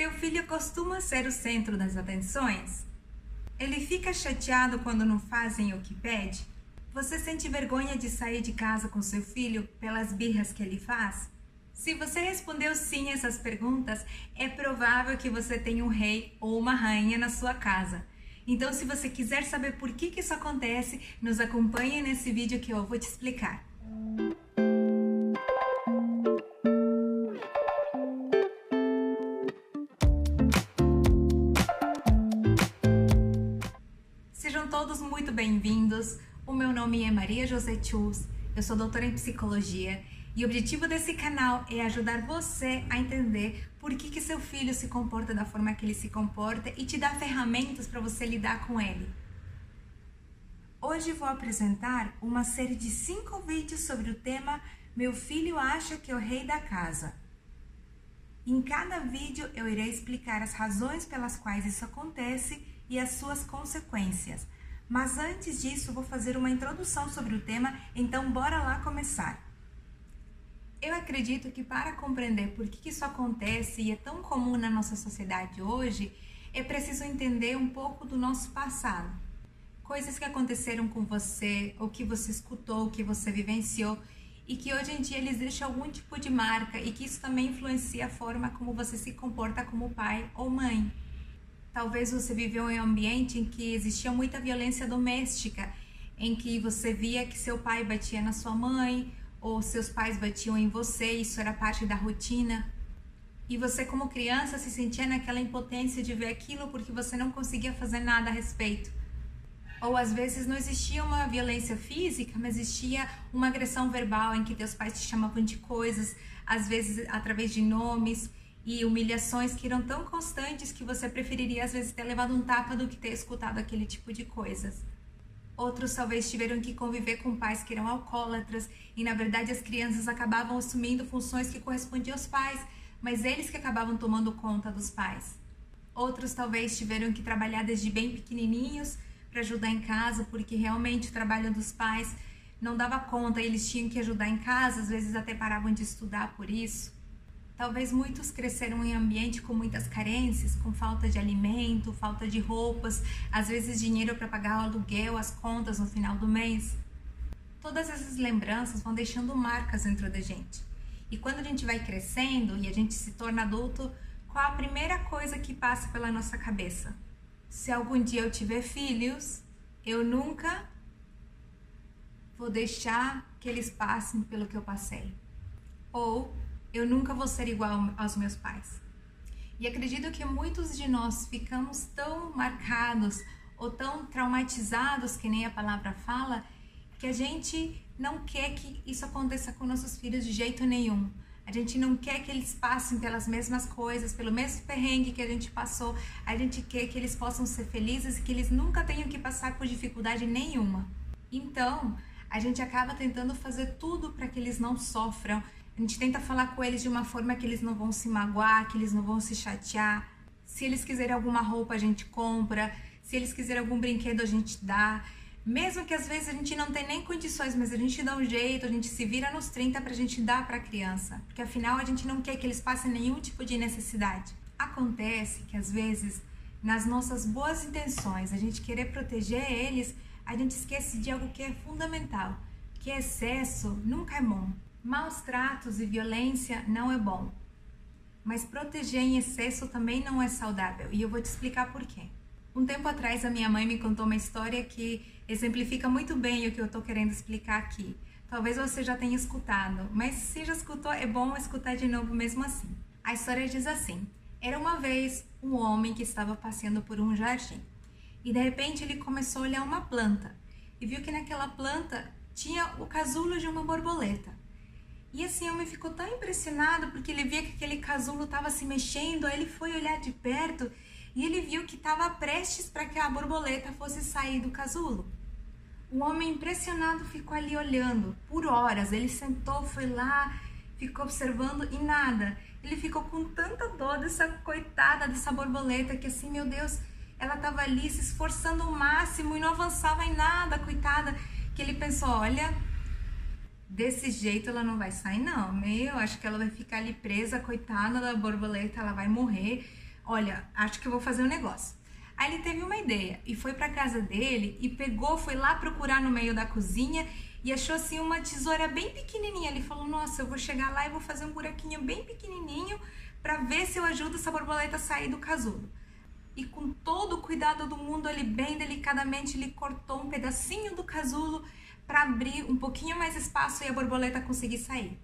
Teu filho costuma ser o centro das atenções? Ele fica chateado quando não fazem o que pede? Você sente vergonha de sair de casa com seu filho pelas birras que ele faz? Se você respondeu sim a essas perguntas, é provável que você tenha um rei ou uma rainha na sua casa. Então, se você quiser saber por que, que isso acontece, nos acompanhe nesse vídeo que eu vou te explicar. Bem-vindos. O meu nome é Maria José Chus, eu sou doutora em psicologia e o objetivo desse canal é ajudar você a entender por que, que seu filho se comporta da forma que ele se comporta e te dar ferramentas para você lidar com ele. Hoje vou apresentar uma série de cinco vídeos sobre o tema Meu filho acha que é o rei da casa. Em cada vídeo eu irei explicar as razões pelas quais isso acontece e as suas consequências. Mas antes disso, vou fazer uma introdução sobre o tema, então bora lá começar. Eu acredito que para compreender por que isso acontece e é tão comum na nossa sociedade hoje, é preciso entender um pouco do nosso passado. Coisas que aconteceram com você, ou que você escutou, que você vivenciou, e que hoje em dia eles deixam algum tipo de marca e que isso também influencia a forma como você se comporta como pai ou mãe. Talvez você viveu em um ambiente em que existia muita violência doméstica, em que você via que seu pai batia na sua mãe, ou seus pais batiam em você, isso era parte da rotina. E você, como criança, se sentia naquela impotência de ver aquilo porque você não conseguia fazer nada a respeito. Ou às vezes não existia uma violência física, mas existia uma agressão verbal em que teus pais te chamavam de coisas, às vezes através de nomes e humilhações que eram tão constantes que você preferiria às vezes ter levado um tapa do que ter escutado aquele tipo de coisas. Outros talvez tiveram que conviver com pais que eram alcoólatras e na verdade as crianças acabavam assumindo funções que correspondiam aos pais, mas eles que acabavam tomando conta dos pais. Outros talvez tiveram que trabalhar desde bem pequenininhos para ajudar em casa, porque realmente o trabalho dos pais não dava conta, eles tinham que ajudar em casa, às vezes até paravam de estudar por isso. Talvez muitos cresceram em ambiente com muitas carências, com falta de alimento, falta de roupas, às vezes dinheiro para pagar o aluguel, as contas no final do mês. Todas essas lembranças vão deixando marcas dentro da gente. E quando a gente vai crescendo e a gente se torna adulto, qual a primeira coisa que passa pela nossa cabeça? Se algum dia eu tiver filhos, eu nunca vou deixar que eles passem pelo que eu passei. Ou eu nunca vou ser igual aos meus pais. E acredito que muitos de nós ficamos tão marcados ou tão traumatizados, que nem a palavra fala, que a gente não quer que isso aconteça com nossos filhos de jeito nenhum. A gente não quer que eles passem pelas mesmas coisas, pelo mesmo perrengue que a gente passou. A gente quer que eles possam ser felizes e que eles nunca tenham que passar por dificuldade nenhuma. Então, a gente acaba tentando fazer tudo para que eles não sofram, a gente tenta falar com eles de uma forma que eles não vão se magoar, que eles não vão se chatear. Se eles quiserem alguma roupa, a gente compra. Se eles quiserem algum brinquedo, a gente dá. Mesmo que às vezes a gente não tem nem condições, mas a gente dá um jeito, a gente se vira nos 30 pra gente dar pra criança. Porque afinal a gente não quer que eles passem nenhum tipo de necessidade. Acontece que às vezes, nas nossas boas intenções, a gente querer proteger eles, a gente esquece de algo que é fundamental, que excesso nunca é bom. Maus tratos e violência não é bom, mas proteger em excesso também não é saudável e eu vou te explicar por quê. Um tempo atrás a minha mãe me contou uma história que exemplifica muito bem o que eu estou querendo explicar aqui. Talvez você já tenha escutado, mas se já escutou, é bom escutar de novo mesmo assim. A história diz assim: Era uma vez um homem que estava passeando por um jardim e de repente ele começou a olhar uma planta e viu que naquela planta tinha o casulo de uma borboleta. E assim, o homem ficou tão impressionado porque ele via que aquele casulo estava se mexendo, aí ele foi olhar de perto e ele viu que estava prestes para que a borboleta fosse sair do casulo. O homem impressionado ficou ali olhando por horas. Ele sentou, foi lá, ficou observando e nada. Ele ficou com tanta dor dessa coitada dessa borboleta que assim, meu Deus, ela estava ali se esforçando ao máximo e não avançava em nada, coitada, que ele pensou, olha, desse jeito ela não vai sair não, meu, acho que ela vai ficar ali presa, coitada da borboleta, ela vai morrer, olha, acho que eu vou fazer um negócio. Aí ele teve uma ideia e foi para casa dele e pegou, foi lá procurar no meio da cozinha e achou assim uma tesoura bem pequenininha. Ele falou: "Nossa, eu vou chegar lá e vou fazer um buraquinho bem pequenininho para ver se eu ajudo essa borboleta a sair do casulo". E com todo o cuidado do mundo, ele bem delicadamente ele cortou um pedacinho do casulo para abrir um pouquinho mais espaço e a borboleta conseguir sair.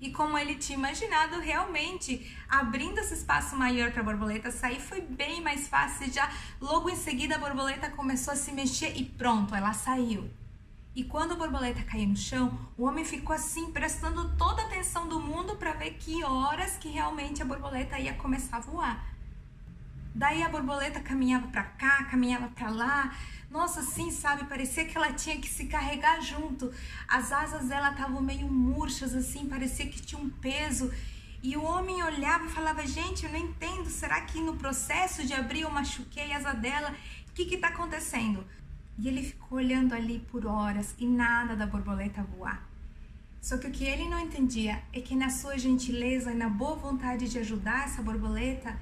E como ele tinha imaginado, realmente abrindo esse espaço maior para a borboleta sair foi bem mais fácil. Já logo em seguida a borboleta começou a se mexer e pronto, ela saiu. E quando a borboleta caiu no chão, o homem ficou assim, prestando toda a atenção do mundo para ver que horas que realmente a borboleta ia começar a voar. Daí a borboleta caminhava para cá, caminhava para lá, nossa, sim, sabe? Parecia que ela tinha que se carregar junto. As asas dela estavam meio murchas, assim, parecia que tinha um peso. E o homem olhava e falava: Gente, eu não entendo. Será que no processo de abrir eu machuquei a asa dela? O que está acontecendo? E ele ficou olhando ali por horas e nada da borboleta voar. Só que o que ele não entendia é que na sua gentileza e na boa vontade de ajudar essa borboleta,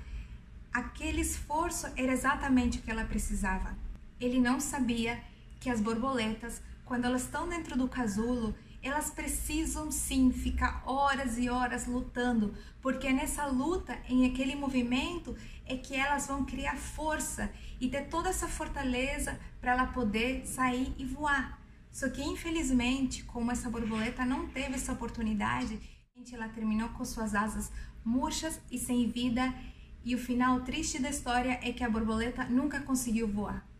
aquele esforço era exatamente o que ela precisava. Ele não sabia que as borboletas, quando elas estão dentro do casulo, elas precisam sim ficar horas e horas lutando, porque é nessa luta, em aquele movimento, é que elas vão criar força e ter toda essa fortaleza para ela poder sair e voar. Só que infelizmente, como essa borboleta não teve essa oportunidade, ela terminou com suas asas murchas e sem vida, e o final triste da história é que a borboleta nunca conseguiu voar.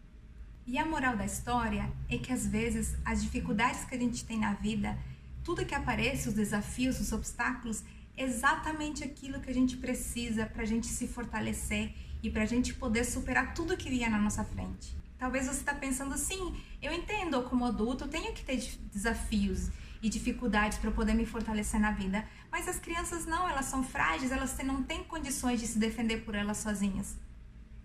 E a moral da história é que às vezes as dificuldades que a gente tem na vida, tudo que aparece, os desafios, os obstáculos, é exatamente aquilo que a gente precisa para a gente se fortalecer e para a gente poder superar tudo que vier na nossa frente. Talvez você está pensando assim, eu entendo, como adulto, eu tenho que ter desafios e dificuldades para poder me fortalecer na vida, mas as crianças não, elas são frágeis, elas não têm condições de se defender por elas sozinhas.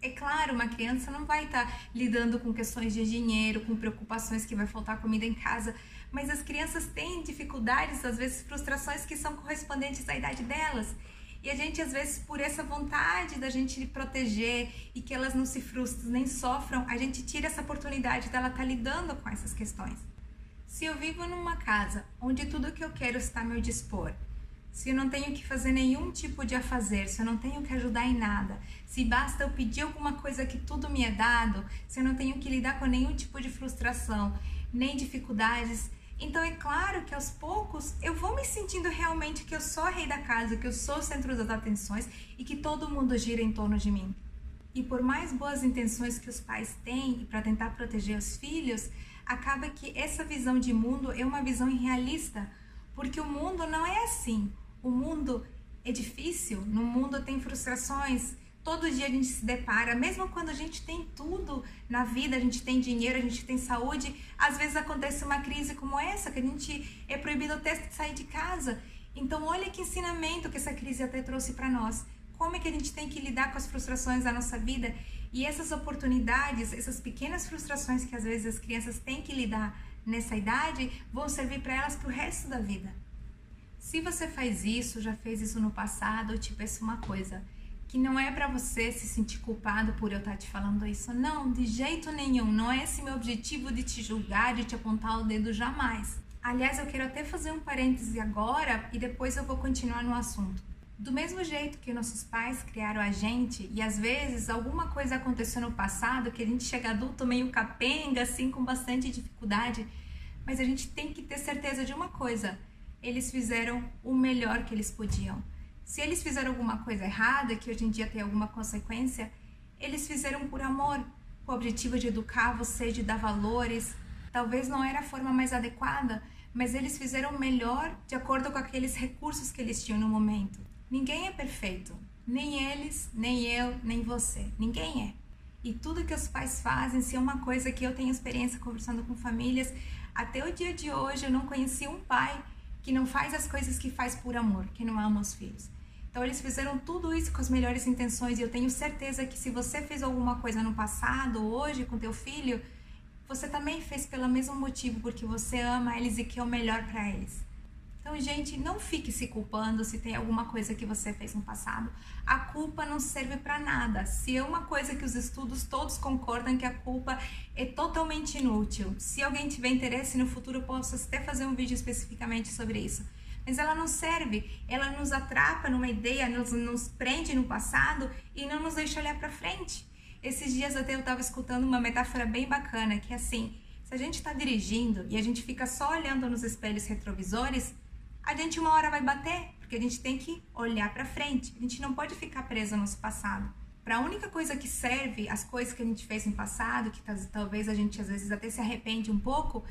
É claro, uma criança não vai estar tá lidando com questões de dinheiro, com preocupações que vai faltar comida em casa, mas as crianças têm dificuldades, às vezes frustrações que são correspondentes à idade delas. E a gente, às vezes, por essa vontade da gente proteger e que elas não se frustrem nem sofram, a gente tira essa oportunidade dela estar tá lidando com essas questões. Se eu vivo numa casa onde tudo que eu quero está a meu dispor, se eu não tenho que fazer nenhum tipo de afazer, se eu não tenho que ajudar em nada, se basta eu pedir alguma coisa que tudo me é dado, se eu não tenho que lidar com nenhum tipo de frustração, nem dificuldades, então é claro que aos poucos eu vou me sentindo realmente que eu sou a rei da casa, que eu sou o centro das atenções e que todo mundo gira em torno de mim. E por mais boas intenções que os pais têm para tentar proteger os filhos, acaba que essa visão de mundo é uma visão irrealista, porque o mundo não é assim. O mundo é difícil, no mundo tem frustrações. Todo dia a gente se depara, mesmo quando a gente tem tudo na vida, a gente tem dinheiro, a gente tem saúde, às vezes acontece uma crise como essa, que a gente é proibido até sair de casa. Então, olha que ensinamento que essa crise até trouxe para nós. Como é que a gente tem que lidar com as frustrações da nossa vida e essas oportunidades, essas pequenas frustrações que às vezes as crianças têm que lidar nessa idade vão servir para elas para o resto da vida. Se você faz isso, já fez isso no passado, eu te peço uma coisa, que não é para você se sentir culpado por eu estar tá te falando isso. Não, de jeito nenhum. Não é esse meu objetivo de te julgar, de te apontar o dedo jamais. Aliás, eu quero até fazer um parêntese agora e depois eu vou continuar no assunto. Do mesmo jeito que nossos pais criaram a gente e às vezes alguma coisa aconteceu no passado que a gente chega adulto meio capenga, assim, com bastante dificuldade, mas a gente tem que ter certeza de uma coisa: eles fizeram o melhor que eles podiam. Se eles fizeram alguma coisa errada, que hoje em dia tem alguma consequência, eles fizeram por amor, com o objetivo de educar você, de dar valores. Talvez não era a forma mais adequada, mas eles fizeram o melhor de acordo com aqueles recursos que eles tinham no momento. Ninguém é perfeito, nem eles, nem eu, nem você. Ninguém é. E tudo que os pais fazem, se é uma coisa que eu tenho experiência conversando com famílias, até o dia de hoje eu não conheci um pai que não faz as coisas que faz por amor, que não ama os filhos. Então eles fizeram tudo isso com as melhores intenções e eu tenho certeza que se você fez alguma coisa no passado, hoje com teu filho, você também fez pelo mesmo motivo, porque você ama eles e quer o melhor para eles. Então, gente, não fique se culpando se tem alguma coisa que você fez no passado. A culpa não serve para nada. Se é uma coisa que os estudos todos concordam que a culpa é totalmente inútil. Se alguém tiver interesse no futuro, eu posso até fazer um vídeo especificamente sobre isso. Mas ela não serve, ela nos atrapa numa ideia, nos, nos prende no passado e não nos deixa olhar para frente. Esses dias até eu estava escutando uma metáfora bem bacana, que é assim, se a gente está dirigindo e a gente fica só olhando nos espelhos retrovisores, a gente uma hora vai bater, porque a gente tem que olhar para frente. A gente não pode ficar preso no nosso passado. Para a única coisa que serve as coisas que a gente fez no passado, que talvez a gente às vezes até se arrepende um pouco,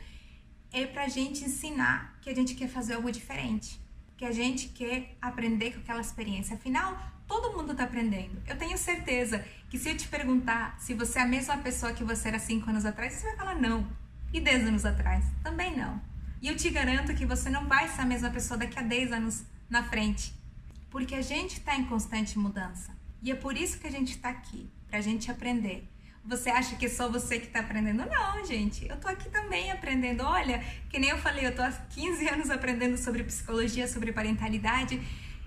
é para a gente ensinar que a gente quer fazer algo diferente, que a gente quer aprender com aquela experiência. Afinal, todo mundo está aprendendo. Eu tenho certeza que se eu te perguntar se você é a mesma pessoa que você era cinco anos atrás, você vai falar não. E 10 anos atrás? Também não. E eu te garanto que você não vai ser a mesma pessoa daqui a 10 anos na frente. Porque a gente está em constante mudança. E é por isso que a gente está aqui, para a gente aprender. Você acha que é só você que está aprendendo? Não, gente. Eu tô aqui também aprendendo. Olha, que nem eu falei, eu tô há 15 anos aprendendo sobre psicologia, sobre parentalidade.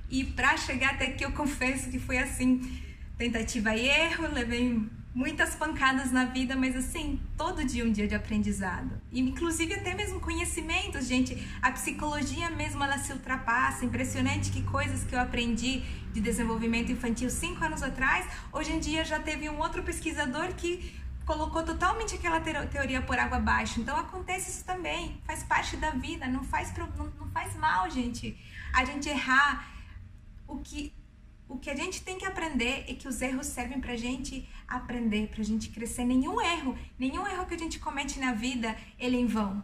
E para chegar até aqui, eu confesso que foi assim: tentativa e erro, levei muitas pancadas na vida, mas assim, todo dia um dia de aprendizado. E inclusive até mesmo conhecimentos, gente. A psicologia mesmo ela se ultrapassa. Impressionante que coisas que eu aprendi de desenvolvimento infantil cinco anos atrás, hoje em dia já teve um outro pesquisador que colocou totalmente aquela teoria por água abaixo. Então acontece isso também, faz parte da vida, não faz, não, não faz mal, gente. A gente errar. O que o que a gente tem que aprender é que os erros servem pra gente aprender, pra gente crescer. Nenhum erro, nenhum erro que a gente comete na vida, ele é em vão.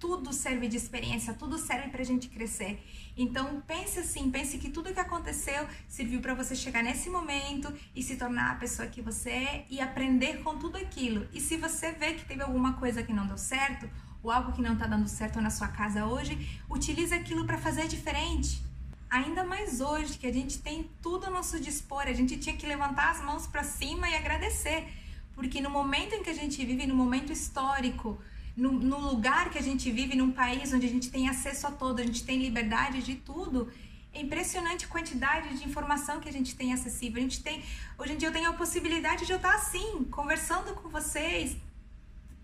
Tudo serve de experiência, tudo serve pra gente crescer. Então pense assim, pense que tudo que aconteceu serviu para você chegar nesse momento e se tornar a pessoa que você é e aprender com tudo aquilo. E se você vê que teve alguma coisa que não deu certo, ou algo que não está dando certo na sua casa hoje, utilize aquilo para fazer diferente ainda mais hoje, que a gente tem tudo a nosso dispor, a gente tinha que levantar as mãos para cima e agradecer, porque no momento em que a gente vive, no momento histórico, no, no, lugar que a gente vive, num país onde a gente tem acesso a tudo, a gente tem liberdade de tudo, é impressionante a quantidade de informação que a gente tem acessível. A gente tem, hoje em dia eu tenho a possibilidade de eu estar assim, conversando com vocês,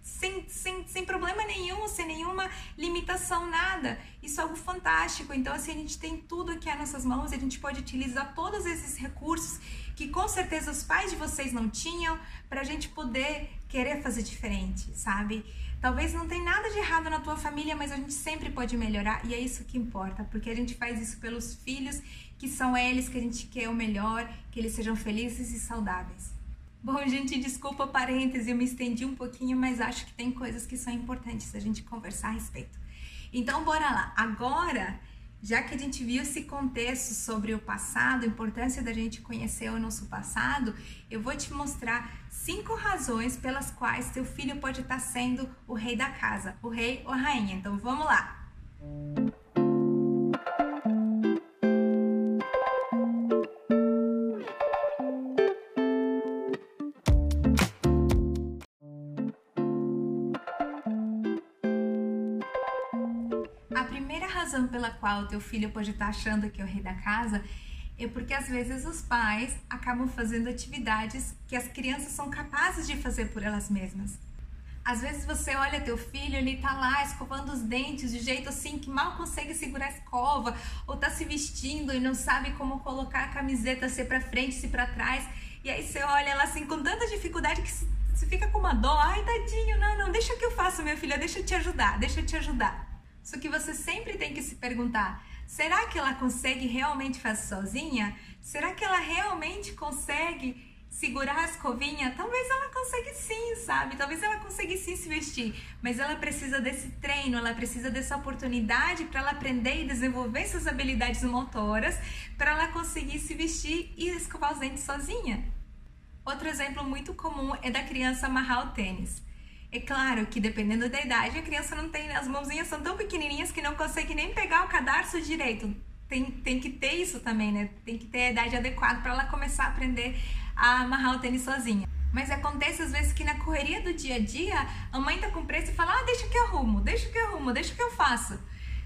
sem, sem, sem problema nenhum, sem nenhuma limitação, nada. Isso é algo fantástico. Então, assim, a gente tem tudo aqui às nossas mãos a gente pode utilizar todos esses recursos que com certeza os pais de vocês não tinham para a gente poder querer fazer diferente, sabe? Talvez não tenha nada de errado na tua família, mas a gente sempre pode melhorar e é isso que importa, porque a gente faz isso pelos filhos, que são eles que a gente quer o melhor, que eles sejam felizes e saudáveis. Bom, gente, desculpa parêntese, eu me estendi um pouquinho, mas acho que tem coisas que são importantes a gente conversar a respeito. Então, bora lá. Agora, já que a gente viu esse contexto sobre o passado, a importância da gente conhecer o nosso passado, eu vou te mostrar cinco razões pelas quais teu filho pode estar sendo o rei da casa, o rei ou a rainha. Então, vamos lá. Música qual o teu filho pode estar achando que é o rei da casa é porque às vezes os pais acabam fazendo atividades que as crianças são capazes de fazer por elas mesmas. Às vezes você olha teu filho, ele tá lá escovando os dentes de jeito assim que mal consegue segurar a escova, ou tá se vestindo e não sabe como colocar a camiseta se para frente, se para trás. E aí você olha ela assim com tanta dificuldade que você fica com uma dó. Ai, tadinho, não, não, deixa que eu faço, minha filha, deixa eu te ajudar, deixa eu te ajudar. Só que você sempre tem que se perguntar: será que ela consegue realmente fazer sozinha? Será que ela realmente consegue segurar a escovinha? Talvez ela consiga sim, sabe? Talvez ela consiga sim se vestir, mas ela precisa desse treino, ela precisa dessa oportunidade para ela aprender e desenvolver suas habilidades motoras para ela conseguir se vestir e escovar os dentes sozinha. Outro exemplo muito comum é da criança amarrar o tênis. É claro que dependendo da idade, a criança não tem, as mãozinhas são tão pequenininhas que não consegue nem pegar o cadarço direito. Tem, tem que ter isso também, né? Tem que ter a idade adequada para ela começar a aprender a amarrar o tênis sozinha. Mas acontece às vezes que na correria do dia a dia, a mãe tá com pressa e fala: "Ah, deixa que eu arrumo, deixa que eu arrumo, deixa que eu faço".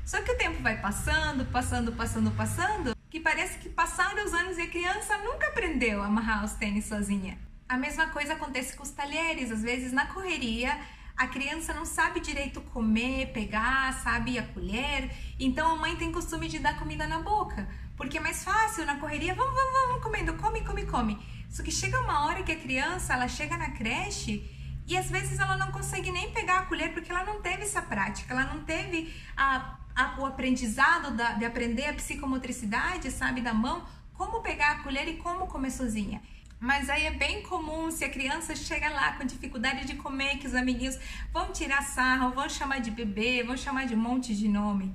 Só que o tempo vai passando, passando, passando, passando, que parece que passaram os anos e a criança nunca aprendeu a amarrar os tênis sozinha. A mesma coisa acontece com os talheres, às vezes na correria a criança não sabe direito comer, pegar, sabe a colher, então a mãe tem costume de dar comida na boca, porque é mais fácil na correria, vamos, vamos, vamos comendo, come, come, come. Só que chega uma hora que a criança, ela chega na creche e às vezes ela não consegue nem pegar a colher porque ela não teve essa prática, ela não teve a, a, o aprendizado da, de aprender a psicomotricidade, sabe, da mão, como pegar a colher e como comer sozinha. Mas aí é bem comum se a criança chega lá com dificuldade de comer, que os amiguinhos vão tirar sarro, vão chamar de bebê, vão chamar de um monte de nome.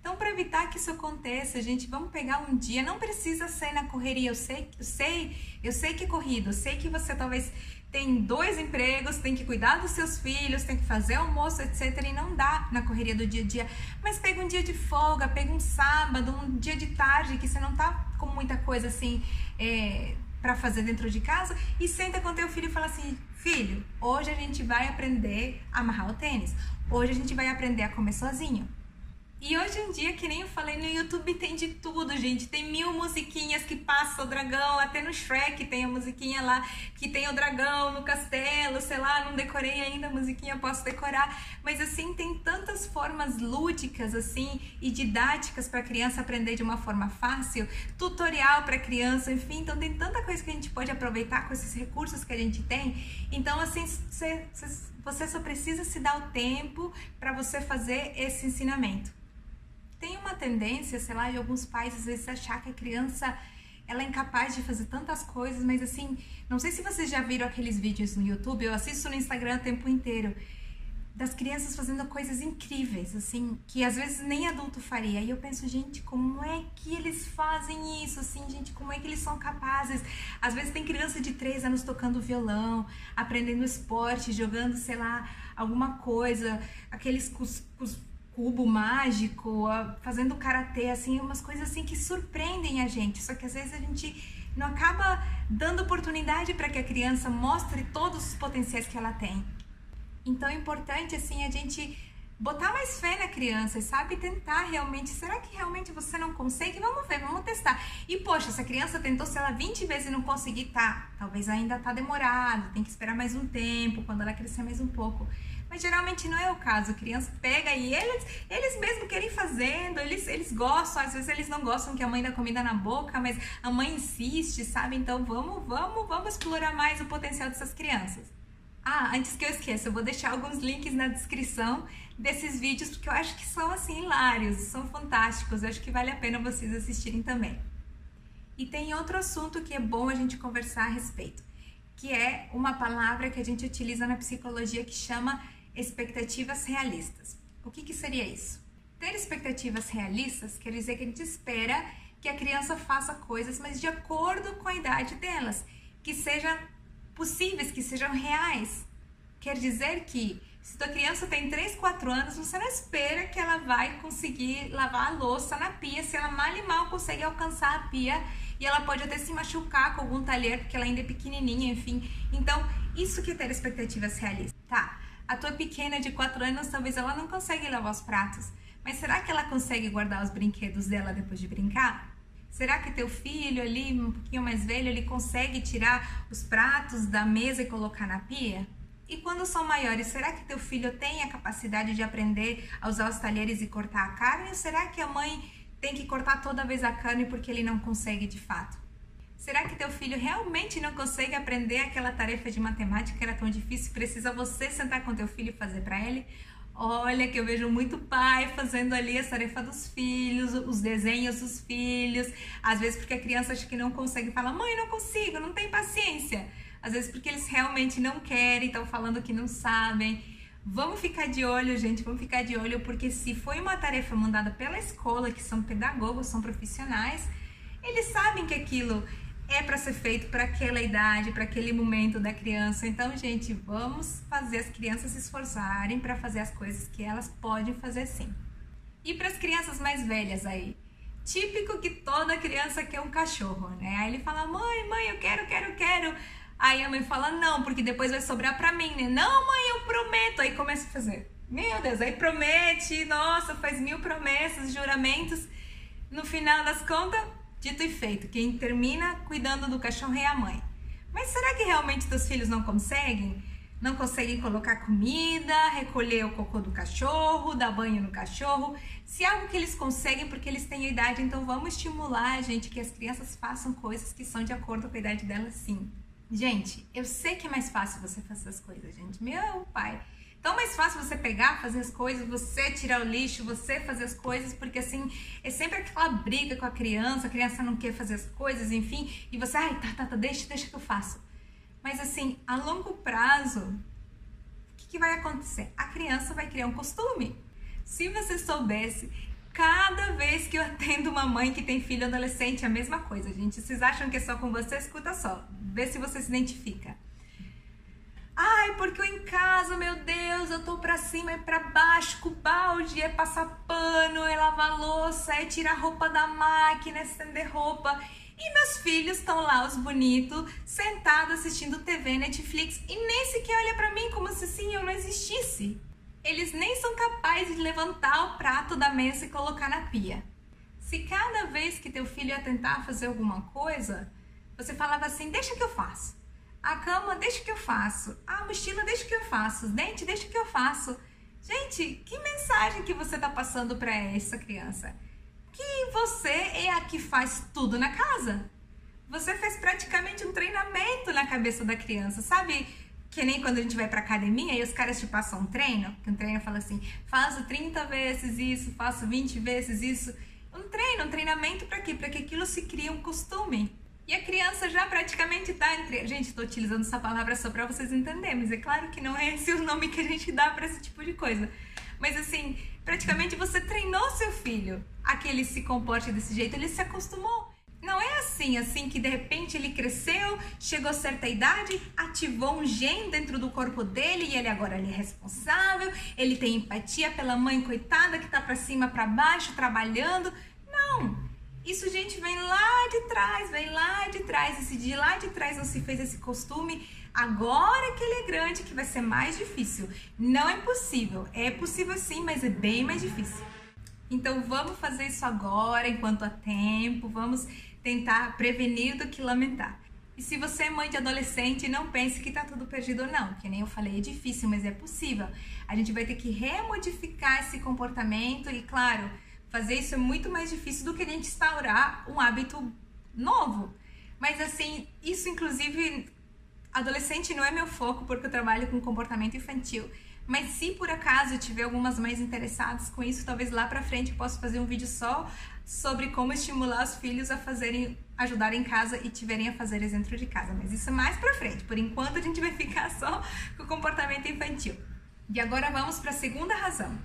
Então, para evitar que isso aconteça, gente, vamos pegar um dia. Não precisa ser na correria. Eu sei, eu sei, eu sei que é corrido. Eu sei que você talvez tem dois empregos, tem que cuidar dos seus filhos, tem que fazer almoço, etc. E não dá na correria do dia a dia. Mas pega um dia de folga, pega um sábado, um dia de tarde que você não tá com muita coisa assim. É, para fazer dentro de casa e senta com teu filho e fala assim: "Filho, hoje a gente vai aprender a amarrar o tênis. Hoje a gente vai aprender a comer sozinho. E hoje em dia, que nem eu falei, no YouTube tem de tudo, gente. Tem mil musiquinhas que passa o dragão, até no Shrek tem a musiquinha lá que tem o dragão no castelo, sei lá, não decorei ainda a musiquinha, posso decorar. Mas assim, tem tantas formas lúdicas assim e didáticas para criança aprender de uma forma fácil, tutorial para criança, enfim, então tem tanta coisa que a gente pode aproveitar com esses recursos que a gente tem. Então, assim, você, você só precisa se dar o tempo para você fazer esse ensinamento. Tem uma tendência, sei lá, de alguns pais às vezes achar que a criança ela é incapaz de fazer tantas coisas, mas assim, não sei se vocês já viram aqueles vídeos no YouTube, eu assisto no Instagram o tempo inteiro, das crianças fazendo coisas incríveis, assim, que às vezes nem adulto faria. E eu penso, gente, como é que eles fazem isso? Assim, gente, como é que eles são capazes? Às vezes tem criança de 3 anos tocando violão, aprendendo esporte, jogando, sei lá, alguma coisa, aqueles cus, cus cubo mágico, fazendo karatê, assim, umas coisas assim que surpreendem a gente. Só que às vezes a gente não acaba dando oportunidade para que a criança mostre todos os potenciais que ela tem. Então é importante assim a gente botar mais fé na criança, sabe? Tentar realmente, será que realmente você não consegue? Vamos ver, vamos testar. E poxa, se a criança tentou, sei lá, 20 vezes e não conseguir, tá, talvez ainda tá demorado, tem que esperar mais um tempo, quando ela crescer mais um pouco. Mas geralmente não é o caso. A criança pega e eles, eles mesmo querem fazendo, eles, eles gostam, às vezes eles não gostam que a mãe dá comida na boca, mas a mãe insiste, sabe? Então vamos, vamos, vamos explorar mais o potencial dessas crianças. Ah, antes que eu esqueça, eu vou deixar alguns links na descrição desses vídeos, porque eu acho que são assim hilários, são fantásticos, eu acho que vale a pena vocês assistirem também. E tem outro assunto que é bom a gente conversar a respeito, que é uma palavra que a gente utiliza na psicologia que chama expectativas realistas. O que, que seria isso? Ter expectativas realistas quer dizer que a gente espera que a criança faça coisas, mas de acordo com a idade delas, que sejam possíveis, que sejam reais. Quer dizer que se tua criança tem 3, 4 anos, você não espera que ela vai conseguir lavar a louça na pia, se ela mal e mal consegue alcançar a pia e ela pode até se machucar com algum talher, porque ela ainda é pequenininha, enfim. Então, isso que é ter expectativas realistas. Tá, a tua pequena de 4 anos, talvez ela não consegue lavar os pratos, mas será que ela consegue guardar os brinquedos dela depois de brincar? Será que teu filho ali, um pouquinho mais velho, ele consegue tirar os pratos da mesa e colocar na pia? E quando são maiores, será que teu filho tem a capacidade de aprender a usar os talheres e cortar a carne? Ou será que a mãe tem que cortar toda vez a carne porque ele não consegue de fato? Será que teu filho realmente não consegue aprender aquela tarefa de matemática que era tão difícil? Precisa você sentar com teu filho e fazer para ele? Olha que eu vejo muito pai fazendo ali a tarefa dos filhos, os desenhos dos filhos. Às vezes porque a criança acha que não consegue, fala: "Mãe, não consigo, não tem paciência". Às vezes porque eles realmente não querem, estão falando que não sabem. Vamos ficar de olho, gente, vamos ficar de olho, porque se foi uma tarefa mandada pela escola, que são pedagogos, são profissionais, eles sabem que aquilo é para ser feito para aquela idade, para aquele momento da criança. Então, gente, vamos fazer as crianças se esforçarem para fazer as coisas que elas podem fazer sim. E para as crianças mais velhas aí, típico que toda criança quer um cachorro, né? Aí ele fala: "Mãe, mãe, eu quero, quero, quero". Aí a mãe fala: "Não, porque depois vai sobrar para mim", né? "Não, mãe, eu prometo". Aí começa a fazer. Meu Deus, aí promete, nossa, faz mil promessas, juramentos. No final das contas, dito e feito, quem termina cuidando do cachorro é a mãe. Mas será que realmente teus filhos não conseguem? Não conseguem colocar comida, recolher o cocô do cachorro, dar banho no cachorro? Se é algo que eles conseguem porque eles têm a idade, então vamos estimular, gente, que as crianças façam coisas que são de acordo com a idade delas, sim. Gente, eu sei que é mais fácil você fazer as coisas, gente. Meu pai. Tão mais fácil você pegar, fazer as coisas, você tirar o lixo, você fazer as coisas, porque assim, é sempre aquela briga com a criança, a criança não quer fazer as coisas, enfim, e você, ai, tá, tá, tá, deixa, deixa que eu faço. Mas assim, a longo prazo, o que, que vai acontecer? A criança vai criar um costume. Se você soubesse cada vez que eu atendo uma mãe que tem filho adolescente, é a mesma coisa, gente. Vocês acham que é só com você? Escuta só, vê se você se identifica. Ai, porque eu em casa, meu Deus, eu tô pra cima e pra baixo com balde, é passar pano, é lavar louça, é tirar roupa da máquina, é estender roupa. E meus filhos estão lá, os bonitos, sentados assistindo TV, Netflix, e nem sequer olha para mim como se assim eu não existisse eles nem são capazes de levantar o prato da mesa e colocar na pia. Se cada vez que teu filho ia tentar fazer alguma coisa, você falava assim: deixa que eu faço. A cama, deixa que eu faço. A mochila, deixa que eu faço. Os dentes, deixa que eu faço. Gente, que mensagem que você está passando para essa criança? Que você é a que faz tudo na casa. Você fez praticamente um treinamento na cabeça da criança, sabe? Que nem quando a gente vai pra academia e os caras te passam um treino, que um treino fala assim, faço 30 vezes isso, faço 20 vezes isso. Um treino, um treinamento para quê? Para que aquilo se crie um costume. E a criança já praticamente tá entre. Gente, estou utilizando essa palavra só para vocês entenderem, mas é claro que não é esse o nome que a gente dá para esse tipo de coisa. Mas assim, praticamente você treinou seu filho a que ele se comporte desse jeito, ele se acostumou. Não é assim, assim que de repente ele cresceu, chegou a certa idade, ativou um gene dentro do corpo dele e ele agora ele é responsável, ele tem empatia pela mãe coitada que tá para cima, para baixo, trabalhando. Não. Isso, gente, vem lá de trás, vem lá de trás. E se de lá de trás não se fez esse costume, agora que ele é grande, que vai ser mais difícil. Não é possível. É possível sim, mas é bem mais difícil. Então vamos fazer isso agora, enquanto há tempo. Vamos tentar prevenir do que lamentar. E se você é mãe de adolescente, não pense que tá tudo perdido não, que nem eu falei, é difícil, mas é possível. A gente vai ter que remodificar esse comportamento e, claro, fazer isso é muito mais difícil do que a gente instaurar um hábito novo. Mas assim, isso inclusive adolescente não é meu foco porque eu trabalho com comportamento infantil. Mas se por acaso tiver algumas mães interessadas com isso, talvez lá para frente eu possa fazer um vídeo só sobre como estimular os filhos a fazerem, ajudar em casa e tiverem a fazer dentro de casa. Mas isso é mais para frente. Por enquanto a gente vai ficar só com o comportamento infantil. E agora vamos para a segunda razão.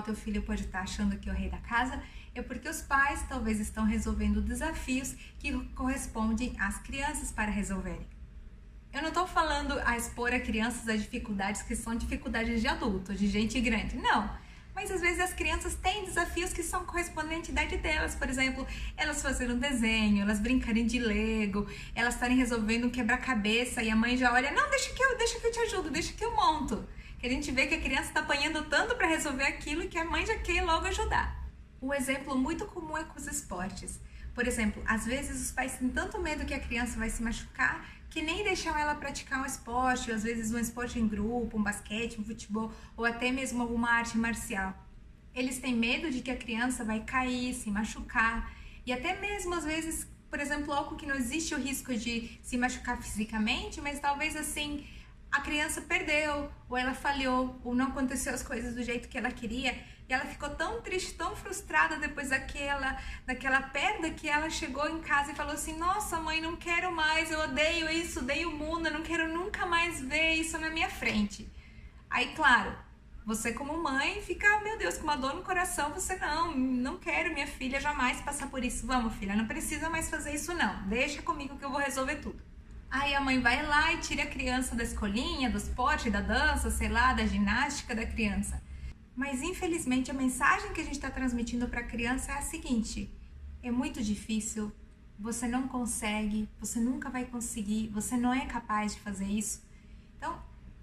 Qual teu filho pode estar achando que é o rei da casa, é porque os pais talvez estão resolvendo desafios que correspondem às crianças para resolverem. Eu não estou falando a expor a crianças as dificuldades que são dificuldades de adultos, de gente grande, não. Mas às vezes as crianças têm desafios que são correspondentes à idade delas. Por exemplo, elas fazerem um desenho, elas brincarem de Lego, elas estarem resolvendo um quebra-cabeça e a mãe já olha, não, deixa que eu, deixa que eu te ajudo, deixa que eu monto que a gente vê que a criança está apanhando tanto para resolver aquilo que a mãe já quer logo ajudar. Um exemplo muito comum é com os esportes. Por exemplo, às vezes os pais têm tanto medo que a criança vai se machucar que nem deixam ela praticar um esporte, às vezes um esporte em grupo, um basquete, um futebol ou até mesmo alguma arte marcial. Eles têm medo de que a criança vai cair, se machucar e até mesmo às vezes, por exemplo, algo que não existe o risco de se machucar fisicamente, mas talvez assim a criança perdeu, ou ela falhou, ou não aconteceu as coisas do jeito que ela queria, e ela ficou tão triste, tão frustrada depois daquela, daquela perda que ela chegou em casa e falou assim: Nossa, mãe, não quero mais, eu odeio isso, odeio o mundo, eu não quero nunca mais ver isso na minha frente. Aí, claro, você como mãe fica, meu Deus, com uma dor no coração, você não, não quero minha filha jamais passar por isso. Vamos, filha, não precisa mais fazer isso não. Deixa comigo que eu vou resolver tudo. Aí a mãe vai lá e tira a criança da escolinha, do esporte, da dança, sei lá, da ginástica da criança. Mas infelizmente a mensagem que a gente está transmitindo para a criança é a seguinte: é muito difícil, você não consegue, você nunca vai conseguir, você não é capaz de fazer isso. Então,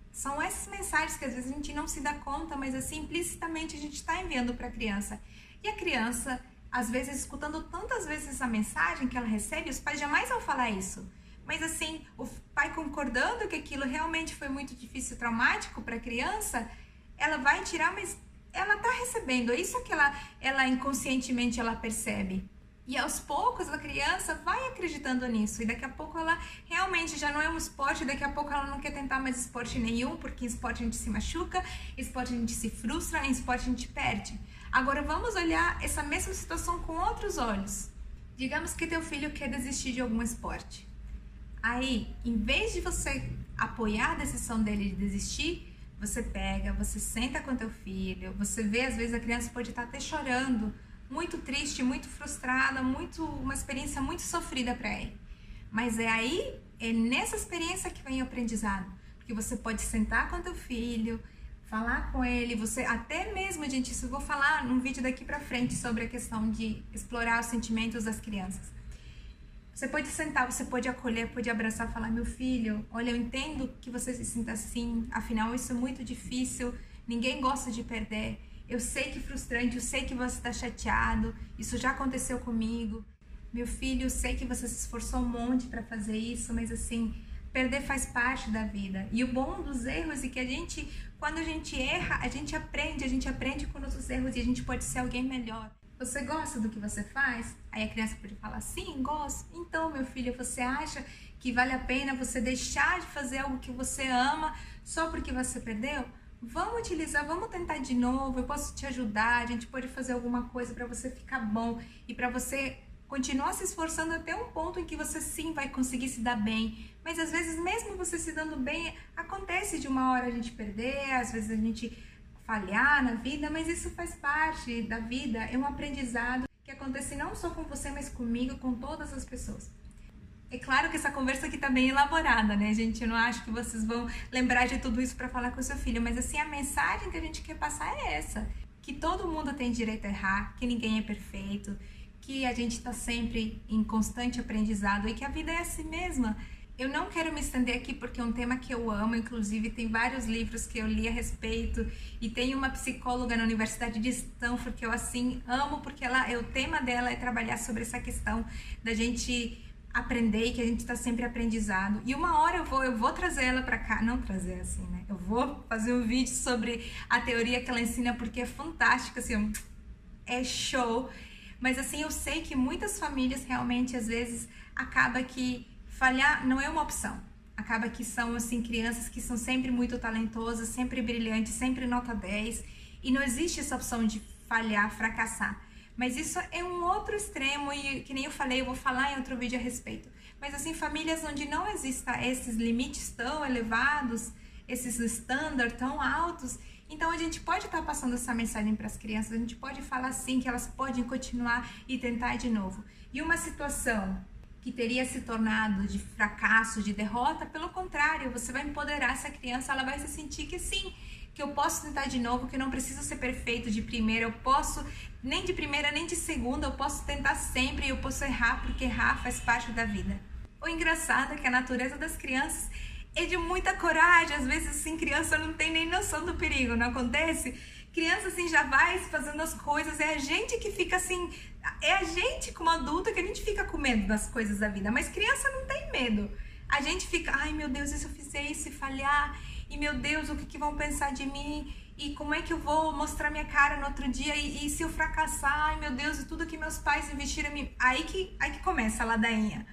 são essas mensagens que às vezes a gente não se dá conta, mas assim, implicitamente a gente está enviando para a criança. E a criança, às vezes, escutando tantas vezes essa mensagem que ela recebe, os pais jamais vão falar isso. Mas assim, o pai concordando que aquilo realmente foi muito difícil, traumático para a criança, ela vai tirar, mas ela está recebendo. É isso que ela, ela inconscientemente ela percebe. E aos poucos a criança vai acreditando nisso. E daqui a pouco ela realmente já não é um esporte, daqui a pouco ela não quer tentar mais esporte nenhum, porque em esporte a gente se machuca, em esporte a gente se frustra, em esporte a gente perde. Agora vamos olhar essa mesma situação com outros olhos. Digamos que teu filho quer desistir de algum esporte. Aí, em vez de você apoiar a decisão dele de desistir, você pega, você senta com teu filho, você vê às vezes a criança pode estar até chorando muito triste, muito frustrada, muito uma experiência muito sofrida para ele. Mas é aí, é nessa experiência que vem o aprendizado, porque você pode sentar com teu filho, falar com ele, você até mesmo, gente, isso eu vou falar num vídeo daqui para frente sobre a questão de explorar os sentimentos das crianças. Você pode sentar, você pode acolher, pode abraçar, falar: "Meu filho, olha, eu entendo que você se sinta assim, afinal isso é muito difícil, ninguém gosta de perder. Eu sei que é frustrante, eu sei que você está chateado, isso já aconteceu comigo. Meu filho, eu sei que você se esforçou um monte para fazer isso, mas assim, perder faz parte da vida. E o bom dos erros é que a gente, quando a gente erra, a gente aprende, a gente aprende com nossos erros e a gente pode ser alguém melhor. Você gosta do que você faz? Aí a criança pode falar: sim, gosto. Então, meu filho, você acha que vale a pena você deixar de fazer algo que você ama só porque você perdeu? Vamos utilizar, vamos tentar de novo. Eu posso te ajudar. A gente pode fazer alguma coisa para você ficar bom e para você continuar se esforçando até um ponto em que você sim vai conseguir se dar bem. Mas às vezes, mesmo você se dando bem, acontece de uma hora a gente perder, às vezes a gente falhar na vida, mas isso faz parte da vida. É um aprendizado que acontece não só com você, mas comigo, com todas as pessoas. É claro que essa conversa aqui tá bem elaborada, né, gente? Eu não acho que vocês vão lembrar de tudo isso para falar com o seu filho, mas assim, a mensagem que a gente quer passar é essa: que todo mundo tem direito a errar, que ninguém é perfeito, que a gente está sempre em constante aprendizado e que a vida é assim mesma. Eu não quero me estender aqui porque é um tema que eu amo, inclusive tem vários livros que eu li a respeito e tem uma psicóloga na Universidade de Stanford que eu assim amo porque ela, é, o tema dela é trabalhar sobre essa questão da gente aprender e que a gente está sempre aprendizado. E uma hora eu vou, eu vou trazer ela para cá, não trazer assim, né? Eu vou fazer um vídeo sobre a teoria que ela ensina porque é fantástica, assim, é show. Mas assim, eu sei que muitas famílias realmente às vezes acaba que falhar não é uma opção. Acaba que são assim crianças que são sempre muito talentosas, sempre brilhantes, sempre nota 10, e não existe essa opção de falhar, fracassar. Mas isso é um outro extremo e que nem eu falei, eu vou falar em outro vídeo a respeito. Mas assim, famílias onde não exista esses limites tão elevados, esses estándares tão altos, então a gente pode estar tá passando essa mensagem para as crianças, a gente pode falar sim que elas podem continuar e tentar de novo. E uma situação que teria se tornado de fracasso, de derrota, pelo contrário, você vai empoderar essa criança, ela vai se sentir que sim, que eu posso tentar de novo, que eu não preciso ser perfeito de primeira, eu posso nem de primeira nem de segunda, eu posso tentar sempre e eu posso errar, porque errar faz parte da vida. O engraçado é que a natureza das crianças é de muita coragem, às vezes assim, criança não tem nem noção do perigo, não acontece? Criança assim já vai fazendo as coisas, é a gente que fica assim, é a gente como adulto que a gente fica com medo das coisas da vida, mas criança não tem medo. A gente fica, ai meu Deus, e se eu fizer isso e falhar? e meu Deus, o que, que vão pensar de mim? E como é que eu vou mostrar minha cara no outro dia? E, e se eu fracassar? Ai meu Deus, e tudo que meus pais investiram em mim. Aí que, aí que começa a ladainha.